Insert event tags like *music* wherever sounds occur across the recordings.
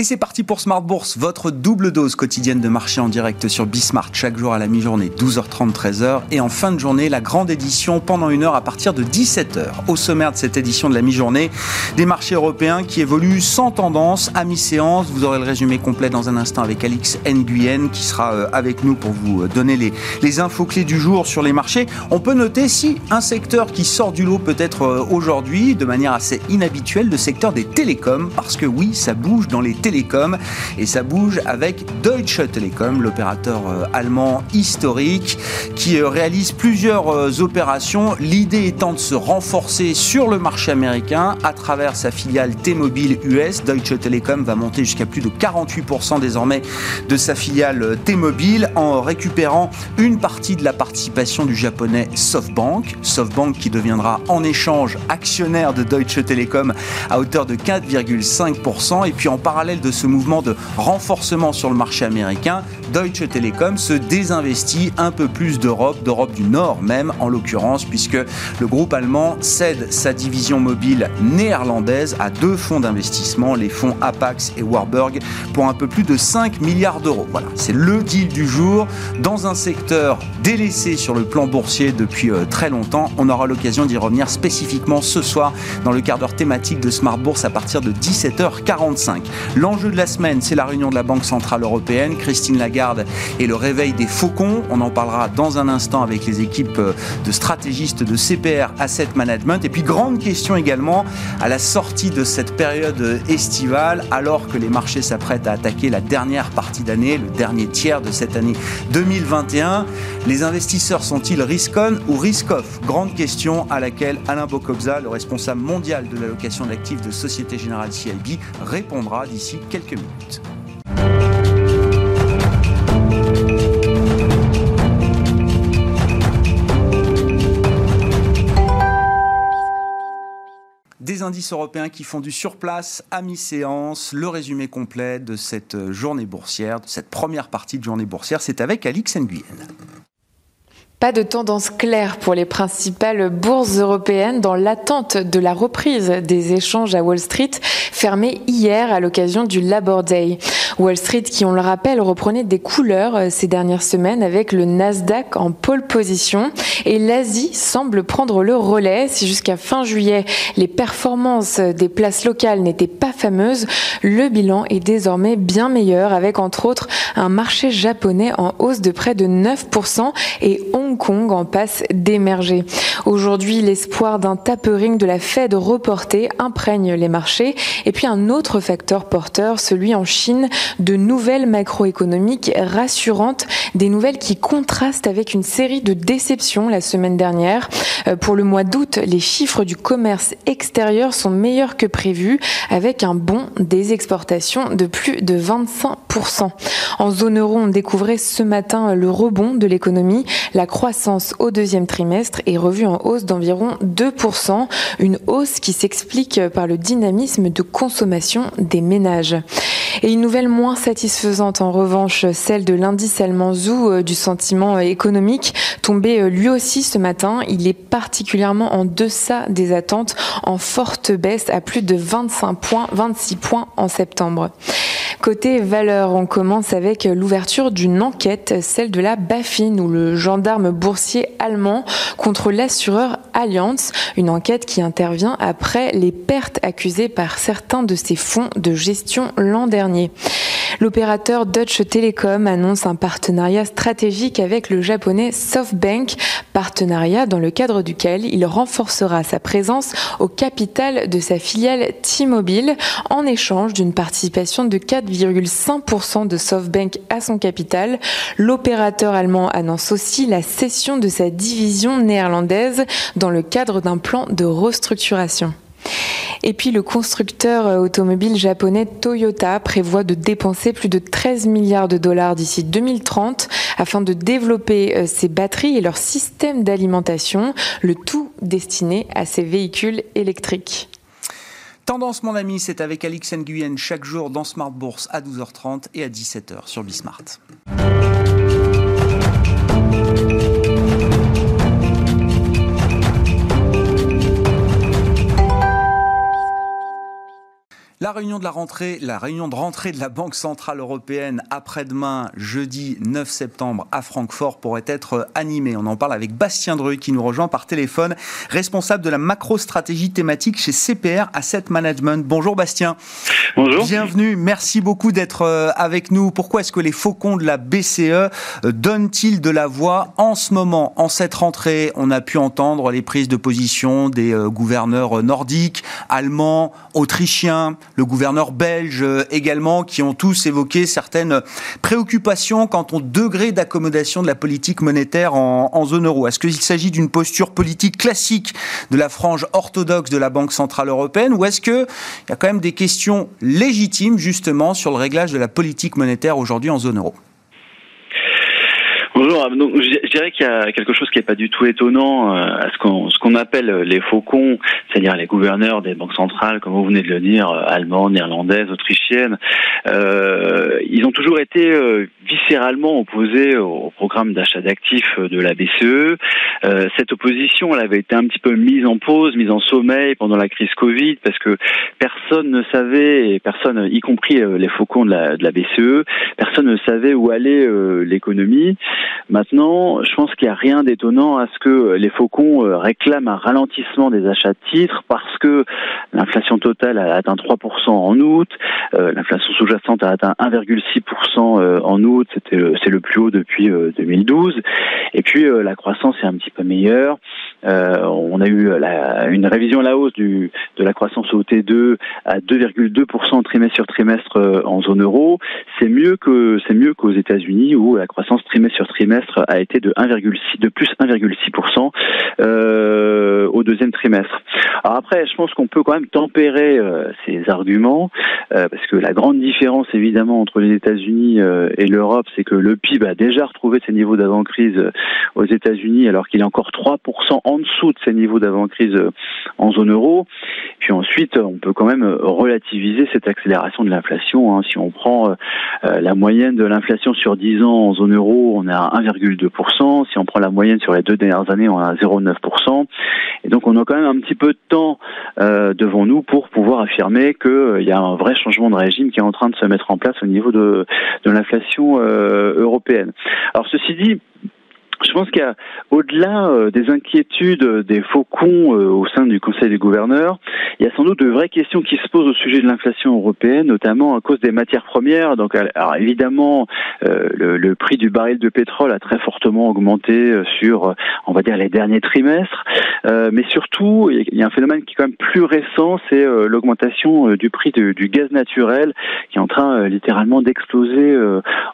Et c'est parti pour Smart Bourse, votre double dose quotidienne de marché en direct sur Bismart chaque jour à la mi-journée, 12h30, 13h. Et en fin de journée, la grande édition pendant une heure à partir de 17h. Au sommaire de cette édition de la mi-journée, des marchés européens qui évoluent sans tendance à mi-séance. Vous aurez le résumé complet dans un instant avec Alix Nguyen qui sera euh, avec nous pour vous euh, donner les, infos clés du jour sur les marchés. On peut noter si un secteur qui sort du lot peut-être euh, aujourd'hui de manière assez inhabituelle, le secteur des télécoms, parce que oui, ça bouge dans les télécoms Télécom et ça bouge avec Deutsche Telekom, l'opérateur euh, allemand historique qui euh, réalise plusieurs euh, opérations. L'idée étant de se renforcer sur le marché américain à travers sa filiale T-Mobile US. Deutsche Telekom va monter jusqu'à plus de 48% désormais de sa filiale T-Mobile en récupérant une partie de la participation du japonais SoftBank. SoftBank qui deviendra en échange actionnaire de Deutsche Telekom à hauteur de 4,5%. Et puis en parallèle de ce mouvement de renforcement sur le marché américain, Deutsche Telekom se désinvestit un peu plus d'Europe, d'Europe du Nord même en l'occurrence, puisque le groupe allemand cède sa division mobile néerlandaise à deux fonds d'investissement, les fonds Apax et Warburg, pour un peu plus de 5 milliards d'euros. Voilà, c'est le deal du jour dans un secteur délaissé sur le plan boursier depuis euh, très longtemps. On aura l'occasion d'y revenir spécifiquement ce soir dans le quart d'heure thématique de Smart Bourse à partir de 17h45. L'enjeu de la semaine, c'est la réunion de la Banque Centrale Européenne. Christine Lagarde et le réveil des faucons. On en parlera dans un instant avec les équipes de stratégistes de CPR Asset Management. Et puis, grande question également à la sortie de cette période estivale, alors que les marchés s'apprêtent à attaquer la dernière partie d'année, le dernier tiers de cette année 2021. Les investisseurs sont-ils risk-on ou risk-off? Grande question à laquelle Alain Bocobza, le responsable mondial de l'allocation d'actifs de Société Générale CIB, répondra d'ici quelques minutes. Indices européens qui font du surplace à mi-séance. Le résumé complet de cette journée boursière, de cette première partie de journée boursière, c'est avec Alix Nguyen. Pas de tendance claire pour les principales bourses européennes dans l'attente de la reprise des échanges à Wall Street, fermés hier à l'occasion du Labor Day. Wall Street, qui on le rappelle, reprenait des couleurs euh, ces dernières semaines avec le Nasdaq en pole position et l'Asie semble prendre le relais. Si jusqu'à fin juillet, les performances des places locales n'étaient pas fameuses, le bilan est désormais bien meilleur avec entre autres un marché japonais en hausse de près de 9% et Hong Kong en passe d'émerger. Aujourd'hui, l'espoir d'un tapering de la Fed reporté imprègne les marchés. Et puis un autre facteur porteur, celui en Chine, de nouvelles macroéconomiques rassurantes, des nouvelles qui contrastent avec une série de déceptions la semaine dernière. Euh, pour le mois d'août, les chiffres du commerce extérieur sont meilleurs que prévu, avec un bond des exportations de plus de 25%. En zone euro, on découvrait ce matin le rebond de l'économie. La croissance au deuxième trimestre est revue en hausse d'environ 2%, une hausse qui s'explique par le dynamisme de consommation des ménages. Et une nouvelle moins satisfaisante en revanche, celle de l'indice allemand ZOO euh, du sentiment économique, tombé euh, lui aussi ce matin. Il est particulièrement en deçà des attentes, en forte baisse à plus de 25 points, 26 points en septembre. Côté valeur, on commence avec l'ouverture d'une enquête, celle de la BaFin ou le gendarme boursier allemand contre l'assureur Allianz, une enquête qui intervient après les pertes accusées par certains de ses fonds de gestion l'an dernier. L'opérateur Deutsche Telekom annonce un partenariat stratégique avec le japonais SoftBank, partenariat dans le cadre duquel il renforcera sa présence au capital de sa filiale T-Mobile en échange d'une participation de 4,5% de SoftBank à son capital. L'opérateur allemand annonce aussi la cession de sa division néerlandaise dans le cadre d'un plan de restructuration. Et puis le constructeur euh, automobile japonais Toyota prévoit de dépenser plus de 13 milliards de dollars d'ici 2030 afin de développer euh, ses batteries et leur système d'alimentation, le tout destiné à ses véhicules électriques. Tendance, mon ami, c'est avec Alix Nguyen chaque jour dans Smart Bourse à 12h30 et à 17h sur Bismart. La réunion de la rentrée, la réunion de rentrée de la Banque centrale européenne après-demain, jeudi 9 septembre à Francfort, pourrait être animée. On en parle avec Bastien Dru qui nous rejoint par téléphone, responsable de la macro-stratégie thématique chez CPR Asset Management. Bonjour Bastien. Bonjour. Bienvenue. Merci beaucoup d'être euh, avec nous. Pourquoi est-ce que les faucons de la BCE euh, donnent-ils de la voix en ce moment, en cette rentrée? On a pu entendre les prises de position des euh, gouverneurs nordiques, allemands, autrichiens, le gouverneur belge euh, également, qui ont tous évoqué certaines préoccupations quant au degré d'accommodation de la politique monétaire en, zone euro. Est-ce qu'il s'agit d'une posture politique classique de la frange orthodoxe de la Banque Centrale Européenne ou est-ce qu'il y a quand même des questions légitimes justement sur le réglage de la politique monétaire aujourd'hui en zone euro? Je dirais qu'il y a quelque chose qui n'est pas du tout étonnant euh, à ce qu'on appelle les faucons, c'est-à-dire les gouverneurs des banques centrales, comme vous venez de le dire, euh, allemandes, néerlandaises, autrichiennes. Euh, ils ont toujours été euh, viscéralement opposés au programme d'achat d'actifs de la BCE. Euh, cette opposition, elle avait été un petit peu mise en pause, mise en sommeil pendant la crise Covid, parce que personne ne savait, personne, y compris les faucons de la, de la BCE, personne ne savait où allait l'économie. Maintenant, je pense qu'il n'y a rien d'étonnant à ce que les faucons euh, réclament un ralentissement des achats de titres parce que l'inflation totale a atteint 3% en août, euh, l'inflation sous-jacente a atteint 1,6% euh, en août, c'est le plus haut depuis 2012, et puis la croissance est un petit peu meilleure. on a eu une révision à la hausse de la croissance au T2 à 2,2% trimestre sur trimestre en zone euro. C'est mieux c'est mieux qu'aux États-Unis où la croissance trimestre sur trimestre a été de 1,6 de plus 1,6% euh, au deuxième trimestre. Alors après, je pense qu'on peut quand même tempérer euh, ces arguments euh, parce que la grande différence évidemment entre les États-Unis euh, et l'Europe, c'est que le PIB a déjà retrouvé ses niveaux d'avant-crise aux États-Unis alors qu'il est encore 3% en dessous de ses niveaux d'avant-crise en zone euro. Puis ensuite, on peut quand même relativiser cette accélération de l'inflation. Hein. Si on prend la moyenne de l'inflation sur 10 ans en zone euro, on est à 1,2%. Si on prend la moyenne sur les deux dernières années, on à 0,9%. Et donc on a quand même un petit peu de temps euh, devant nous pour pouvoir affirmer qu'il euh, y a un vrai changement de régime qui est en train de se mettre en place au niveau de, de l'inflation euh, européenne. Alors ceci dit, je pense qu'il y a, au-delà euh, des inquiétudes des faucons euh, au sein du Conseil des gouverneurs, il y a sans doute de vraies questions qui se posent au sujet de l'inflation européenne, notamment à cause des matières premières. Donc, alors évidemment, euh, le, prix du baril de pétrole a très fortement augmenté sur, on va dire, les derniers trimestres. mais surtout, il y a un phénomène qui est quand même plus récent, c'est l'augmentation du prix du gaz naturel, qui est en train littéralement d'exploser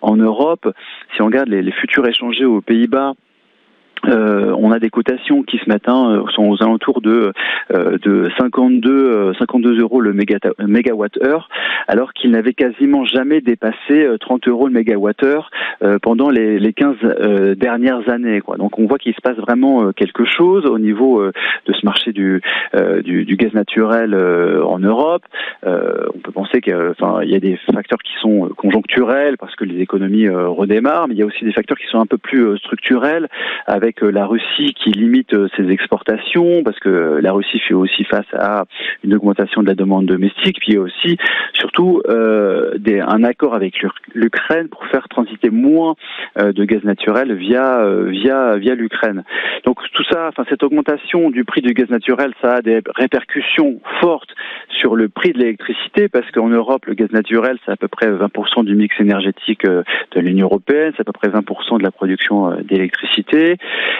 en Europe. Si on regarde les, les futurs échangés aux Pays-Bas, euh, on a des cotations qui ce matin euh, sont aux alentours de euh, de 52 52 euros le mégawatt heure, alors qu'ils n'avaient quasiment jamais dépassé 30 euros le mégawatt heure pendant les, les 15 dernières années. Quoi. Donc on voit qu'il se passe vraiment quelque chose au niveau de ce marché du, du, du, gaz naturel en Europe. on peut penser qu'il y a des facteurs qui sont conjoncturels parce que les économies redémarrent, mais il y a aussi des facteurs qui sont un peu plus structurels avec la Russie qui limite euh, ses exportations, parce que la Russie fait aussi face à une augmentation de la demande domestique, puis aussi surtout euh, des, un accord avec l'Ukraine pour faire transiter moins euh, de gaz naturel via euh, via via l'Ukraine. Donc tout ça, enfin cette augmentation du prix du gaz naturel, ça a des répercussions fortes sur le prix de l'électricité, parce qu'en Europe, le gaz naturel, c'est à peu près 20% du mix énergétique de l'Union européenne, c'est à peu près 20% de la production d'électricité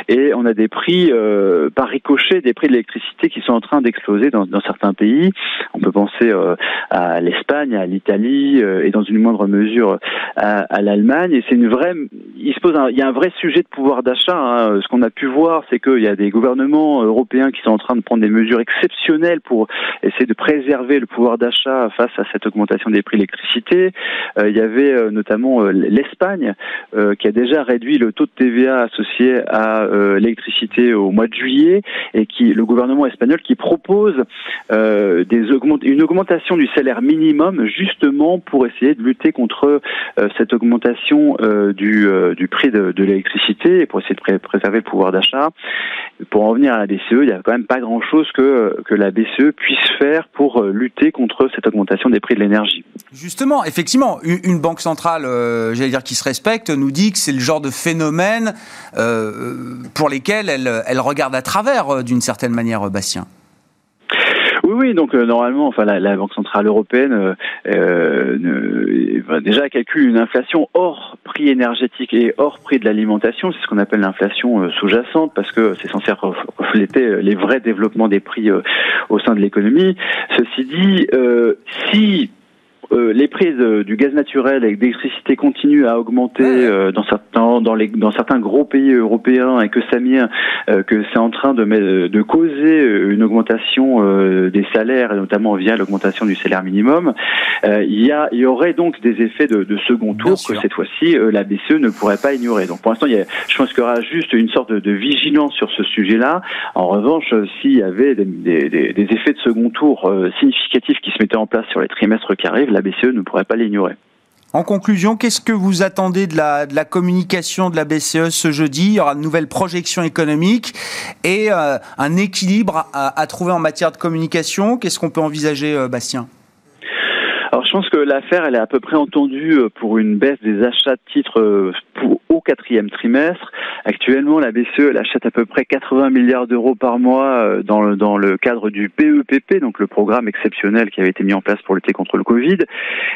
et on a des prix euh, par ricochet, des prix de l'électricité qui sont en train d'exploser dans, dans, certains pays. On peut penser euh, à l'Espagne, à l'Italie euh, et dans une moindre mesure à, à l'Allemagne. Et c'est une vraie, il se pose, un, il y a un vrai sujet de pouvoir d'achat. Hein. Ce qu'on a pu voir, c'est qu'il y a des gouvernements européens qui sont en train de prendre des mesures exceptionnelles pour essayer de préserver le pouvoir d'achat face à cette augmentation des prix de l'électricité. il y avait notamment l'Espagne qui a déjà réduit le taux de TVA associé à euh, l'électricité au mois de juillet et qui le gouvernement espagnol qui propose euh, une augmentation du salaire minimum justement pour essayer de lutter contre euh, cette augmentation du, prix de, de l'électricité et pour essayer de préserver le pouvoir d'achat. pour en venir à la BCE, il n'y a quand même pas grand-chose que, que la BCE puisse faire pour lutter contre cette augmentation des prix de l'énergie. Justement, effectivement, une banque centrale, j'allais dire qui se respecte, nous dit que c'est le genre de phénomène pour lesquels elle, regarde à travers d'une certaine manière, Bastien. Oui, oui. Donc euh, normalement, enfin, la, Banque centrale européenne euh, euh déjà calcule une inflation hors prix énergétique et hors prix de l'alimentation. C'est ce qu'on appelle l'inflation euh, sous-jacente parce que c'est censé refléter les vrais développements des prix au sein de l'économie. Ceci dit, si euh, les prises du gaz naturel et d'électricité continuent à augmenter euh, dans certains dans les dans certains gros pays européens et que ça euh, que c'est en train de de causer une augmentation des salaires et notamment via l'augmentation du salaire minimum, il y a il y aurait donc des effets de, de second tour que cette fois-ci la BCE ne pourrait pas ignorer. Donc pour l'instant, il y a, je pense qu'il y aura juste une sorte de, de vigilance sur ce sujet-là. En revanche, s'il y avait des, des, des, effets de second tour significatifs qui se mettaient en place sur les trimestres qui arrivent, la BCE ne pourrait pas l'ignorer. En conclusion, qu'est-ce que vous attendez de la, communication de la BCE ce jeudi? Il y aura de nouvelles projections économiques et euh, un équilibre à, trouver en matière de communication. Qu'est-ce qu'on peut envisager, euh, Bastien? Alors je pense que l'affaire elle est à peu près entendue euh, pour une baisse des achats de titres au quatrième trimestre. Actuellement, la BCE achète à peu près 80 milliards d'euros par mois euh, dans le, cadre du PEPP, donc le programme exceptionnel qui avait été mis en place pour lutter contre le Covid.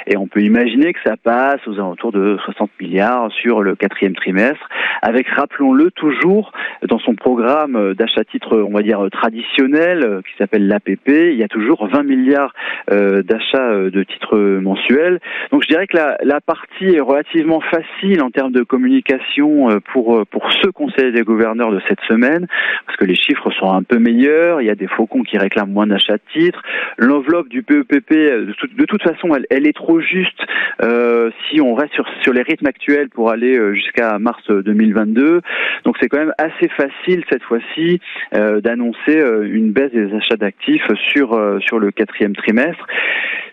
Et on peut imaginer que ça passe aux alentours de 60 milliards sur le quatrième trimestre, avec, rappelons-le, toujours dans son programme d'achat titre, on va dire, traditionnel, euh, qui s'appelle l'APP, il y a toujours 20 milliards euh, d'achats de titres mensuels. Donc je dirais que la, partie est relativement facile en termes de communication pour, pour ce Conseil des gouverneurs de cette semaine, parce que les chiffres sont un peu meilleurs, il y a des faucons qui réclament moins d'achats de titres, l'enveloppe du PEPP, de, toute façon, elle, est trop juste euh, si on reste sur, sur les rythmes actuels pour aller euh, jusqu'à mars 2022. Donc c'est quand même assez facile cette fois-ci euh, d'annoncer une baisse des achats d'actifs sur, sur le quatrième trimestre.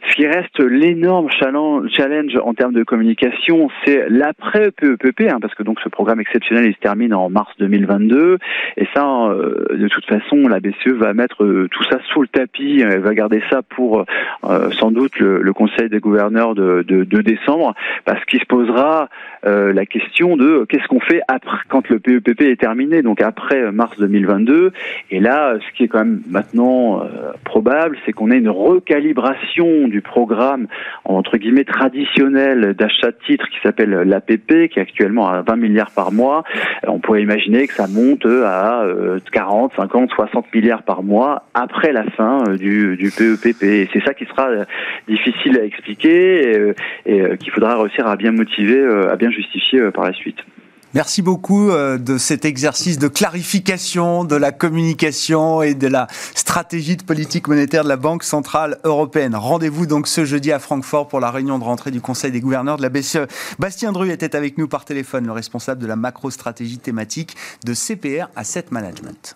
Ce qui reste l'énorme challenge en termes de communication, c'est l'après PEPP, hein, parce que donc ce programme exceptionnel il se termine en mars 2022, et ça, euh, de toute façon, la BCE va mettre euh, tout ça sous le tapis, elle va garder ça pour euh, sans doute le, Conseil des gouverneurs de, de, décembre, parce qu'il se posera la question de qu'est-ce qu'on fait après quand le PEPP est terminé, donc après mars 2022, et là, ce qui est quand même maintenant probable, c'est qu'on ait une recalibration du programme entre guillemets traditionnel d'achat de titres qui s'appelle l'APP, qui est actuellement à 20 milliards par mois. On pourrait imaginer que ça monte à 40, 50, 60 milliards par mois après la fin euh, du, du PEPP. Et c'est ça qui sera euh, difficile à expliquer et, et qu'il faudra réussir à bien motiver, euh, à bien justifier par la suite. Merci beaucoup euh, de cet exercice de clarification de la communication et de la stratégie de politique monétaire de la Banque Centrale Européenne. Rendez-vous donc ce jeudi à Francfort pour la réunion de rentrée du Conseil des gouverneurs de la BCE. Bastien Dru était avec nous par téléphone, le responsable de la macro-stratégie thématique de CPR Asset Management.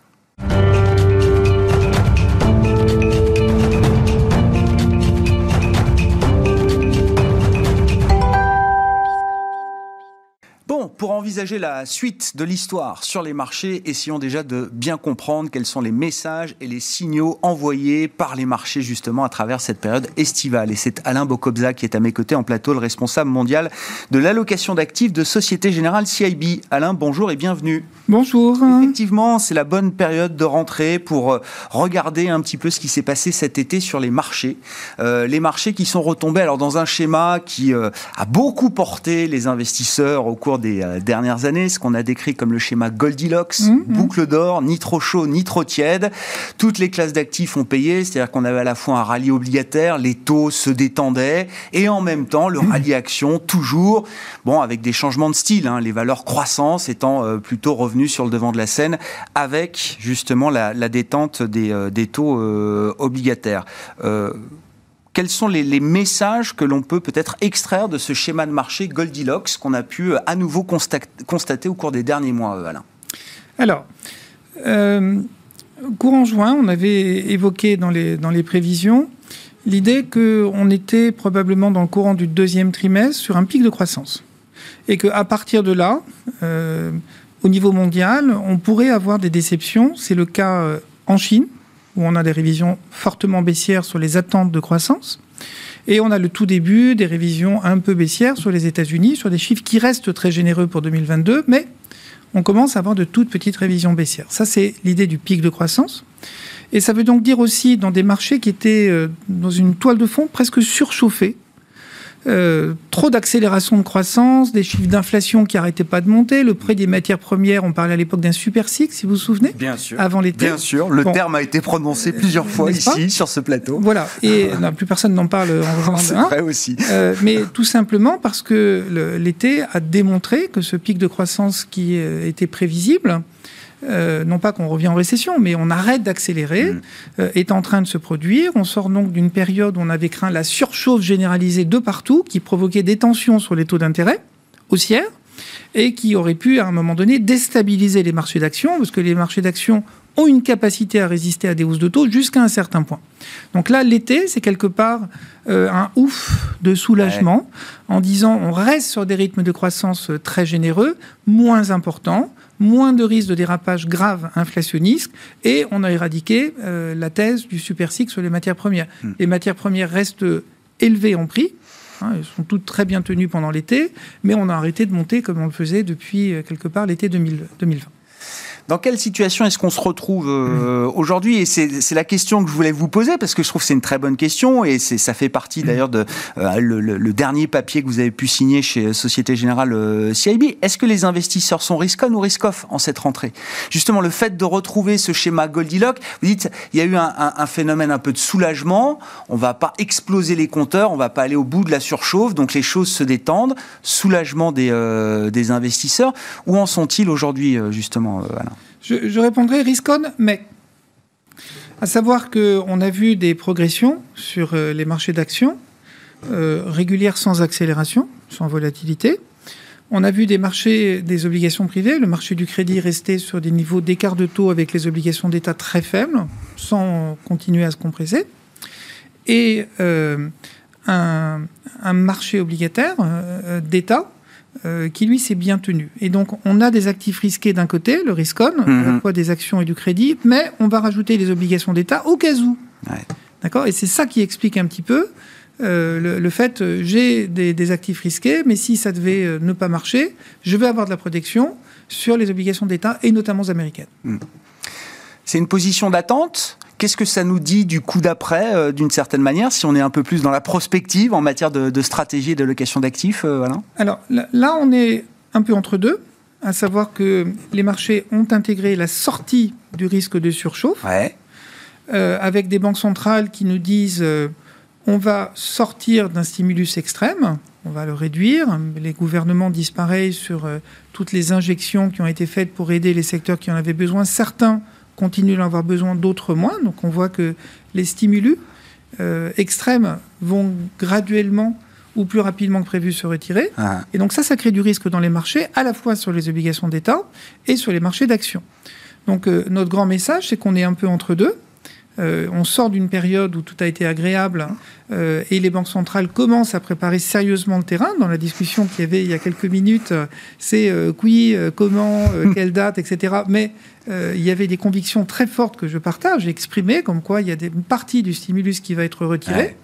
Envisager la suite de l'histoire sur les marchés, essayons déjà de bien comprendre quels sont les messages et les signaux envoyés par les marchés justement à travers cette période estivale. Et c'est Alain Bokobza qui est à mes côtés en plateau, le responsable mondial de l'allocation d'actifs de Société Générale CIB. Alain, bonjour et bienvenue. Bonjour. Effectivement, c'est la bonne période de rentrée pour euh, regarder un petit peu ce qui s'est passé cet été sur les marchés. Euh, les marchés qui sont retombés alors dans un schéma qui euh, a beaucoup porté les investisseurs au cours des euh, dernières années, ce qu'on a décrit comme le schéma Goldilocks, mmh, mmh. boucle d'or, ni trop chaud, ni trop tiède. Toutes les classes d'actifs ont payé, c'est-à-dire qu'on avait à la fois un rallye obligataire, les taux se détendaient, et en même temps le mmh. rallye action, toujours, bon, avec des changements de style, hein, les valeurs croissance étant euh, plutôt revenues sur le devant de la scène, avec justement la, détente des, euh, des taux obligataires quels sont les, messages que l'on peut peut-être extraire de ce schéma de marché Goldilocks qu'on a pu euh, à nouveau constater au cours des derniers mois, euh, Alain? Alors, euh, courant juin, on avait évoqué dans les, prévisions l'idée qu'on était probablement dans le courant du deuxième trimestre sur un pic de croissance. Et qu'à partir de là, au niveau mondial, on pourrait avoir des déceptions. C'est le cas en Chine, où on a des révisions fortement baissières sur les attentes de croissance. Et on a le tout début des révisions un peu baissières sur les États-Unis, sur des chiffres qui restent très généreux pour 2022, mais on commence à avoir de toutes petites révisions baissières. Ça, c'est l'idée du pic de croissance. Et ça veut donc dire aussi dans des marchés qui étaient euh, dans une toile de fond presque surchauffée, euh, trop d'accélération de croissance, des chiffres d'inflation qui n'arrêtaient pas de monter, le prix des matières premières, on parlait à l'époque d'un super cycle, si vous vous souvenez Bien sûr. Avant l'été. Bien sûr, le terme a été prononcé plusieurs fois ici, sur ce plateau. Voilà, et *laughs* non, plus personne n'en parle en C'est vrai aussi. Euh, mais tout simplement parce que l'été a démontré que ce pic de croissance qui euh, était prévisible, euh, non pas qu'on revient en récession, mais on arrête d'accélérer, mm. euh, est en train de se produire. On sort donc d'une période où on avait craint la surchauffe généralisée de partout, qui provoquait des tensions sur les taux d'intérêt haussières, et qui aurait pu, à un moment donné, déstabiliser les marchés d'actions, parce que les marchés d'actions ont une capacité à résister à des hausses de taux jusqu'à un certain point. Donc là, l'été, c'est quelque part euh, un ouf de soulagement en disant on reste sur des rythmes de croissance très généreux, moins importants, moins de risques de dérapage grave inflationniste et on a éradiqué euh, la thèse du super cycle sur les matières premières. Hmm. Les matières premières restent élevées en prix. Hein, elles sont toutes très bien tenues pendant l'été, mais on a arrêté de monter comme on le faisait depuis euh, quelque part l'été 2020. Dans quelle situation est-ce qu'on se retrouve euh, mmh. aujourd'hui? Et c'est la question que je voulais vous poser parce que je trouve que c'est une très bonne question et ça fait partie d'ailleurs de euh, le, dernier papier que vous avez pu signer chez Société Générale euh, CIB. Est-ce que les investisseurs sont risk-on ou risk-off en cette rentrée? Justement, le fait de retrouver ce schéma Goldilocks, vous dites il y a eu un, un, phénomène un peu de soulagement. On va pas exploser les compteurs, on va pas aller au bout de la surchauffe, donc les choses se détendent. Soulagement des, des investisseurs. Où en sont-ils aujourd'hui justement, Alain? Je, répondrai riscon, mais. À savoir qu'on a vu des progressions sur euh, les marchés d'actions, euh, régulières sans accélération, sans volatilité. On a vu des marchés des obligations privées, le marché du crédit rester sur des niveaux d'écart de taux avec les obligations d'État très faibles, sans continuer à se compresser. Et euh, un, marché obligataire d'État euh, qui lui s'est bien tenu. Et donc on a des actifs risqués d'un côté, le riscon, à la mhm. fois des actions et du crédit, mais on va rajouter les obligations d'État au cas où. D'accord? Et c'est ça qui explique un petit peu euh, le, fait, euh, j'ai des, actifs risqués, mais si ça devait ne pas marcher, je vais avoir de la protection sur les obligations d'État, et notamment américaines. Hmm. C'est une position d'attente? Qu'est-ce que ça nous dit du coup d'après, euh, d'une certaine manière, si on est un peu plus dans la prospective en matière de, stratégie et de location d'actifs, euh, Alain? Alors là, on est un peu entre deux, à savoir que les marchés ont intégré la sortie du risque de surchauffe, euh, avec des banques centrales qui nous disent on va sortir d'un stimulus extrême, on va le réduire. Les gouvernements disparaissent sur toutes les injections qui ont été faites pour aider les secteurs qui en avaient besoin. Certains continuent d'en avoir besoin, d'autres moins. Donc on voit que les stimulus euh, extrêmes vont graduellement ou plus rapidement que prévu se retirer. Ah. Et donc ça, ça crée du risque dans les marchés, à la fois sur les obligations d'État et sur les marchés d'actions. Donc euh, notre grand message, c'est qu'on est un peu entre deux. Euh, on sort d'une période où tout a été agréable euh, et les banques centrales commencent à préparer sérieusement le terrain. Dans la discussion qu'il y avait il y a quelques minutes, c'est euh, qui, comment, quelle date, etc. Mais il y avait des convictions très fortes que je partage, exprimées, comme quoi il y a des, une partie du stimulus qui va être retirée.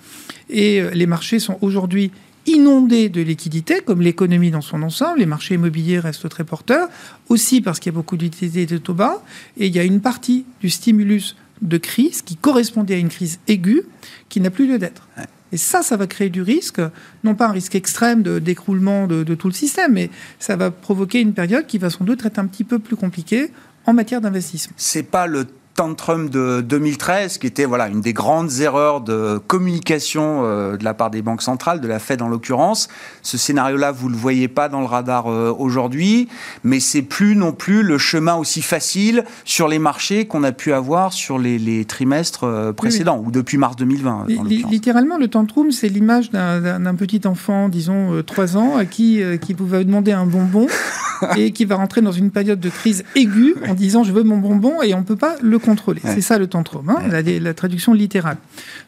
Et les marchés sont aujourd'hui inondés de liquidités, comme l'économie dans son ensemble. Les marchés immobiliers restent très porteurs, aussi parce qu'il y a beaucoup d'utilités de taux bas. Et il y a une partie du stimulus de crise qui correspondait à une crise aiguë qui n'a plus lieu d'être. Et ça, ça va créer du risque, non pas un risque extrême de d'écroulement de, tout le système, mais ça va provoquer une période qui va sans doute être un petit peu plus compliquée en matière d'investissement. C'est pas le tantrum de 2013, qui était voilà une des grandes erreurs de communication euh, de la part des banques centrales, de la Fed en l'occurrence. Ce scénario-là, vous le voyez pas dans le radar euh, aujourd'hui, mais c'est plus non plus le chemin aussi facile sur les marchés qu'on a pu avoir sur les, trimestres euh, précédents ou depuis mars 2020. littéralement, le tantrum, c'est l'image d'un petit enfant, disons 3 ans, à qui qui pouvait demander un bonbon *laughs* et qui va rentrer dans une période de crise aiguë en disant je veux mon bonbon et on peut pas le contrôler. C'est ça le tantrome, hein, la, traduction littérale.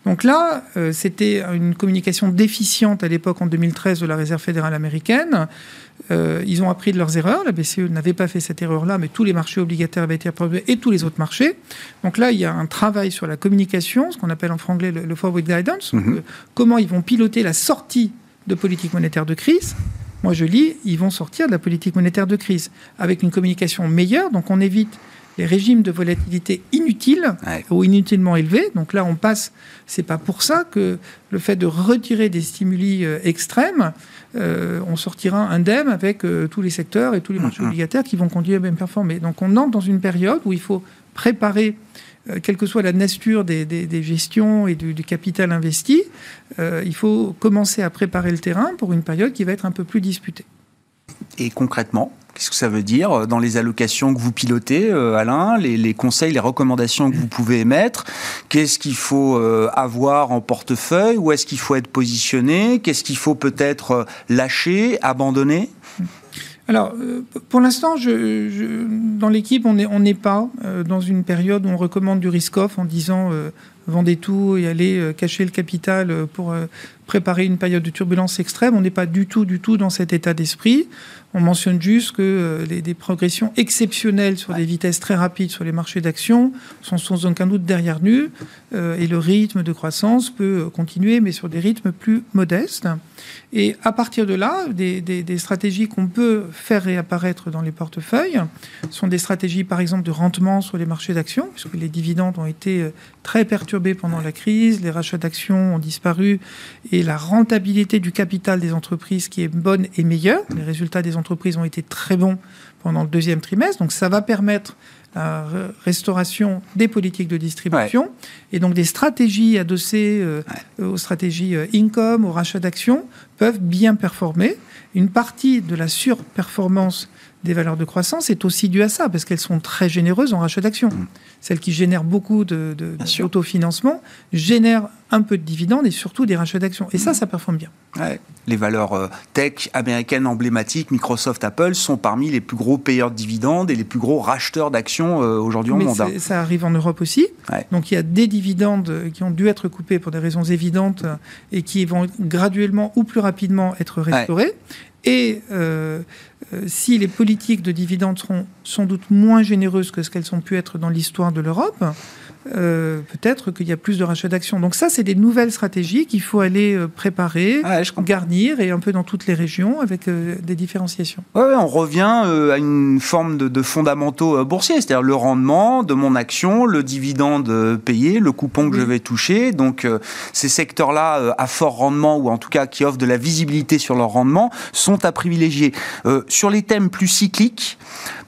Donc là, euh, c'était une communication déficiente à l'époque en 2013 de la Réserve fédérale américaine. Euh, ils ont appris de leurs erreurs. La BCE n'avait pas fait cette erreur-là, mais tous les marchés obligataires avaient été approuvés et tous les autres marchés. Donc là, il y a un travail sur la communication, ce qu'on appelle en franglais le, forward guidance. Mhm. comment ils vont piloter la sortie de politique monétaire de crise moi, je lis, ils vont sortir de la politique monétaire de crise avec une communication meilleure. Donc, on évite les régimes de volatilité inutiles ou inutilement élevés. Donc là, on passe. C'est pas pour ça que le fait de retirer des stimuli euh, extrêmes, euh, on sortira indemne avec euh, tous les secteurs et tous les marchés obligataires qui vont continuer à bien performer. Donc, on entre dans une période où il faut préparer quelle que soit la nature des, gestions et du, capital investi, euh, il faut commencer à préparer le terrain pour une période qui va être un peu plus disputée. Et concrètement, qu'est-ce que ça veut dire euh, dans les allocations que vous pilotez, Alain, les, conseils, les recommandations que vous pouvez émettre Qu'est-ce qu'il faut avoir en portefeuille Où est-ce qu'il faut être positionné Qu'est-ce qu'il faut peut-être lâcher, abandonner? Alors, euh, pour l'instant, dans l'équipe, on n'est pas euh, dans une période où on recommande du risk-off en disant euh, vendez tout et allez cacher le capital pour préparer une période de turbulence extrême. On n'est pas du tout, du tout dans cet état d'esprit. On mentionne juste que euh, les, des progressions exceptionnelles sur des vitesses très rapides sur les marchés d'actions sont sans aucun doute derrière nous euh, et le rythme de croissance peut euh, continuer, mais sur des rythmes plus modestes. Et à partir de là, des, des stratégies qu'on peut faire réapparaître dans les portefeuilles sont des stratégies, par exemple, de rendement sur les marchés d'actions, puisque les dividendes ont été très perturbés pendant la crise, les rachats d'actions ont disparu et la rentabilité du capital des entreprises qui est bonne et meilleure. Les résultats des entreprises ont été très bons pendant le deuxième trimestre, donc ça va permettre la restauration des politiques de distribution et donc des stratégies adossées euh, aux stratégies euh, income, au rachat d'actions peuvent bien performer. Une partie de la surperformance des valeurs de croissance est aussi due à ça, parce qu'elles sont très généreuses en rachat d'actions. Mm. Celles qui génèrent beaucoup de, de, d'autofinancement génèrent un peu de dividendes et surtout des rachats d'actions. Et ça, mm. ça performe bien. Les valeurs euh, tech américaines emblématiques, Microsoft, Apple, sont parmi les plus gros payeurs de dividendes et les plus gros racheteurs d'actions euh, aujourd'hui au monde. Hein. Ça arrive en Europe aussi. Donc il y a des dividendes qui ont dû être coupés pour des raisons évidentes et qui vont graduellement ou plus rapidement être restaurés. Et euh, si les politiques de dividendes seront sans doute moins généreuses que ce qu'elles ont pu être dans l'histoire de l'Europe, euh, peut-être qu'il y a plus de rachats d'actions. Donc ça, c'est des nouvelles stratégies qu'il faut aller euh, préparer, ah garnir, et un peu dans toutes les régions avec euh, des différenciations. Ouais, on revient à une forme de, fondamentaux boursiers, c'est-à-dire le rendement de mon action, le dividende payé, le coupon que je vais toucher. Donc ces secteurs-là à fort rendement, ou en tout cas qui offrent de la visibilité sur leur rendement, sont à privilégier. sur les thèmes plus cycliques,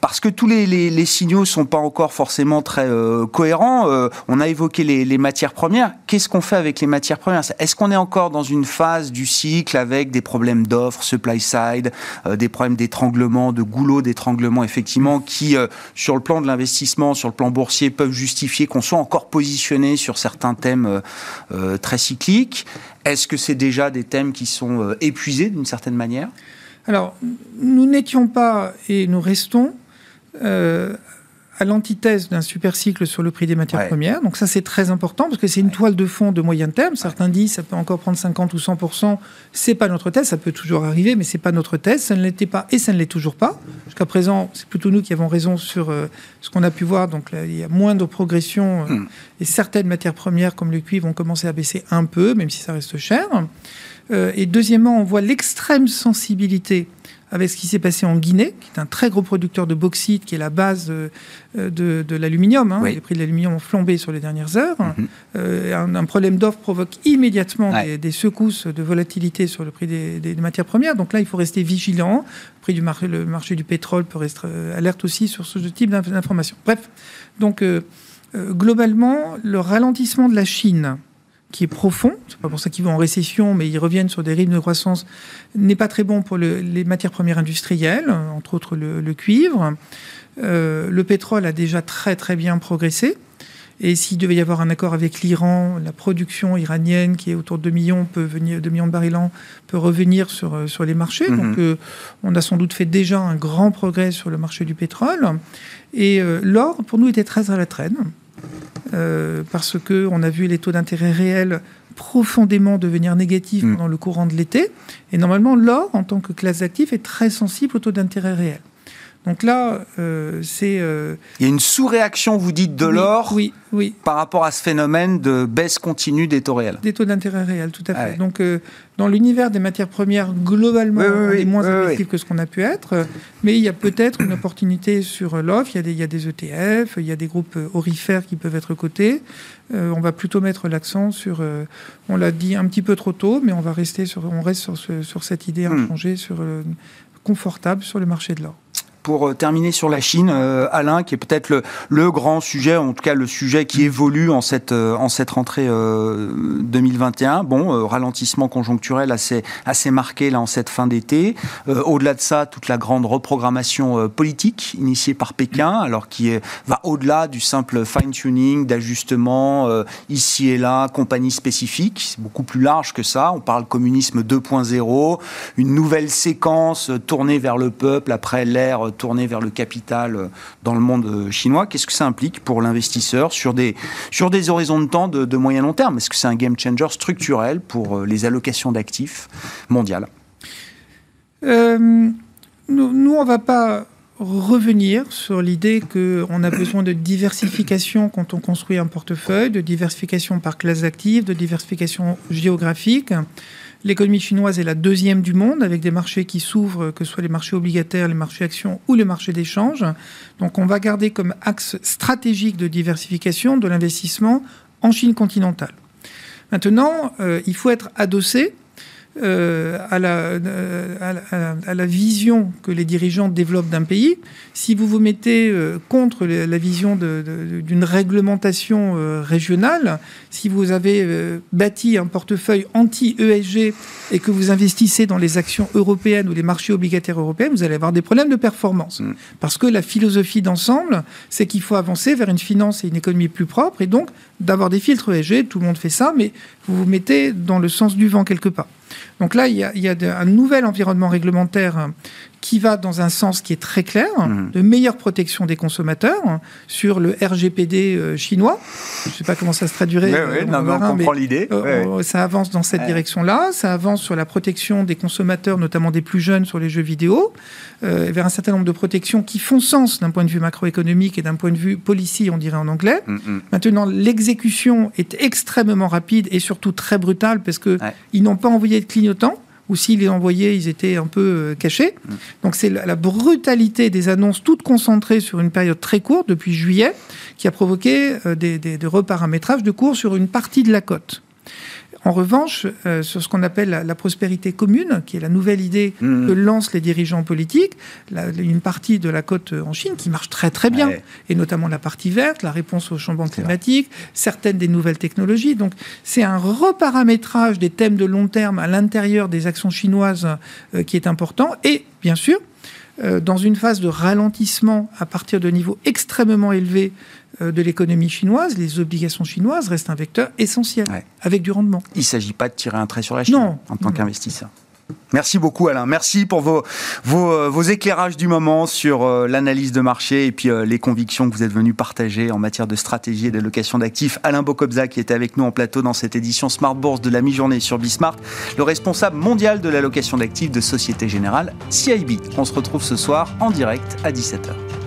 parce que tous les, les, les signaux sont pas encore forcément très cohérents. Euh, on a évoqué les, matières premières. Qu'est-ce qu'on fait avec les matières premières? Est-ce qu'on est encore dans une phase du cycle avec des problèmes d'offres, supply side, euh, des problèmes d'étranglement, de goulot d'étranglement, effectivement, qui, sur le plan de l'investissement, sur le plan boursier, peuvent justifier qu'on soit encore positionné sur certains thèmes très cycliques? Est-ce que c'est déjà des thèmes qui sont épuisés d'une certaine manière? Alors, nous n'étions pas et nous restons euh, à l'antithèse d'un super cycle sur le prix des matières premières. Donc ça, c'est très important parce que c'est une toile de fond de moyen terme. Certains disent ça peut encore prendre 50 ou 100 C'est pas notre thèse. Ça peut toujours arriver, mais c'est pas notre thèse. Ça ne l'était pas et ça ne l'est toujours pas. Jusqu'à présent, c'est plutôt nous qui avons raison sur euh, ce qu'on a pu voir. Donc là, il y a moins de progression euh, hmm. et certaines matières premières comme le cuivre vont commencer à baisser un peu, même si ça reste cher. et deuxièmement, on voit l'extrême sensibilité avec ce qui s'est passé en Guinée, qui est un très gros producteur de bauxite, qui est la base de, de, l'aluminium. Hein. Les prix de l'aluminium ont flambé sur les dernières heures. Mhm. Euh, un, problème d'offre provoque immédiatement des, secousses de volatilité sur le prix des, matières premières. Donc là, il faut rester vigilant. Le prix du marché, le marché du pétrole peut rester euh, alerte aussi sur ce type d'informations. Bref, donc euh, globalement, le ralentissement de la Chine qui est profond, c'est pas pour ça qu'ils vont en récession, mais ils reviennent sur des rythmes de croissance, n'est pas très bon pour les matières premières industrielles, entre autres le, cuivre. Euh, le pétrole a déjà très très bien progressé. Et s'il devait y avoir un accord avec l'Iran, la production iranienne qui est autour de 2 millions, peut venir, 2 millions de barils an, peut revenir sur, euh, sur les marchés. Mhm. Donc euh, on a sans doute fait déjà un grand progrès sur le marché du pétrole. Et l'or, pour nous, était très à la traîne. Parce qu'on a vu les taux d'intérêt réels profondément devenir négatifs mm. pendant le courant de l'été. Et normalement, l'or, en tant que classe d'actifs, est très sensible au taux d'intérêt réel. Donc là, euh, c'est. Euh, Il y a une sous-réaction, vous dites, de l'or oui, oui, par rapport à ce phénomène de baisse continue des taux réels. Des taux d'intérêt réels, tout à fait. Donc, euh, dans l'univers des matières premières, globalement, on est moins agressif que ce qu'on a pu être. Mais il y a peut-être une opportunité sur l'offre. Il, il, y a des ETF, il y a des groupes orifères qui peuvent être cotés. on va plutôt mettre l'accent sur. on l'a dit un petit peu trop tôt, mais on va rester sur, on reste sur, sur cette idée hmm. inchangée, sur confortable sur le marché de l'or pour euh, terminer sur la Chine, euh, Alain, qui est peut-être le, grand sujet, en tout cas le sujet qui évolue en cette, euh, rentrée 2021. Bon, ralentissement conjoncturel assez, marqué là en cette fin d'été. au-delà de ça, toute la grande reprogrammation politique initiée par Pékin, alors qui va au-delà du simple fine-tuning, d'ajustement ici et là, compagnie spécifique. C'est beaucoup plus large que ça. On parle communisme 2.0, une nouvelle séquence tournée vers le peuple après l'ère tourner vers le capital euh, dans le monde euh, chinois. Qu'est-ce que ça implique pour l'investisseur sur des, sur des horizons de temps de, moyen long terme? Est-ce que c'est un game changer structurel pour euh, les allocations d'actifs mondiales? Nous, nous, on ne va pas revenir sur l'idée qu'on a besoin de diversification quand on construit un portefeuille, de diversification par classe d'actifs, de diversification géographique. L'économie chinoise est la deuxième du monde, avec des marchés qui s'ouvrent, que ce soit les marchés obligataires, les marchés actions ou les marchés d'échange. Donc on va garder comme axe stratégique de diversification de l'investissement en Chine continentale. Maintenant, euh, il faut être adossé euh, à, la, euh, à, la, vision que les dirigeants développent d'un pays. Si vous vous mettez euh, contre la vision d'une réglementation régionale, si vous avez bâti un portefeuille anti-ESG et que vous investissez dans les actions européennes ou les marchés obligataires européens, vous allez avoir des problèmes de performance. Mm. Parce que la philosophie d'ensemble, c'est qu'il faut avancer vers une finance et une économie plus propre et donc d'avoir des filtres ESG. Tout le monde fait ça, mais vous vous mettez dans le sens du vent quelque part. Donc là, il y a, un nouvel environnement réglementaire qui va dans un sens qui est très clair, mmh. de meilleure protection des consommateurs sur le RGPD euh, chinois. Je ne sais pas comment ça se traduirait. Oui, oui, on comprend l'idée. Euh, ça avance dans cette direction-là. Ça avance sur la protection des consommateurs, notamment des plus jeunes sur les jeux vidéo, euh, vers un certain nombre de protections qui font sens d'un point de vue macroéconomique et d'un point de vue policy, on dirait en anglais. Mmh, mmh. Maintenant, l'exécution est extrêmement rapide et surtout très brutale parce qu'ils ils n'ont pas envoyé de clignotant ou s'ils les envoyaient, ils étaient un peu euh, cachés. Donc c'est la brutalité des annonces, toutes concentrées sur une période très courte, depuis juillet, qui a provoqué euh, des, des, des reparamétrages de cours sur une partie de la cote. En revanche, euh, sur ce qu'on appelle la, prospérité commune, qui est la nouvelle idée mmh. que lancent les dirigeants politiques, une partie de la côte en Chine qui marche très très bien, et notamment la partie verte, la réponse au changement climatique, certaines des nouvelles technologies. Donc c'est un reparamétrage des thèmes de long terme à l'intérieur des actions chinoises euh, qui est important, et bien sûr, euh, dans une phase de ralentissement à partir de niveaux extrêmement élevés euh, de l'économie chinoise, les obligations chinoises restent un vecteur essentiel, avec du rendement. Il ne s'agit pas de tirer un trait sur la Chine en tant qu'investisseur. Merci beaucoup Alain. Merci pour vos, euh, éclairages du moment sur euh, l'analyse de marché et puis les convictions que vous êtes venus partager en matière de stratégie et d'allocation d'actifs. Alain Bocobza qui était avec nous en plateau dans cette édition Smart Bourse de la mi-journée sur Bismart, le responsable mondial de l'allocation d'actifs de Société Générale CIB. On se retrouve ce soir en direct à 17h.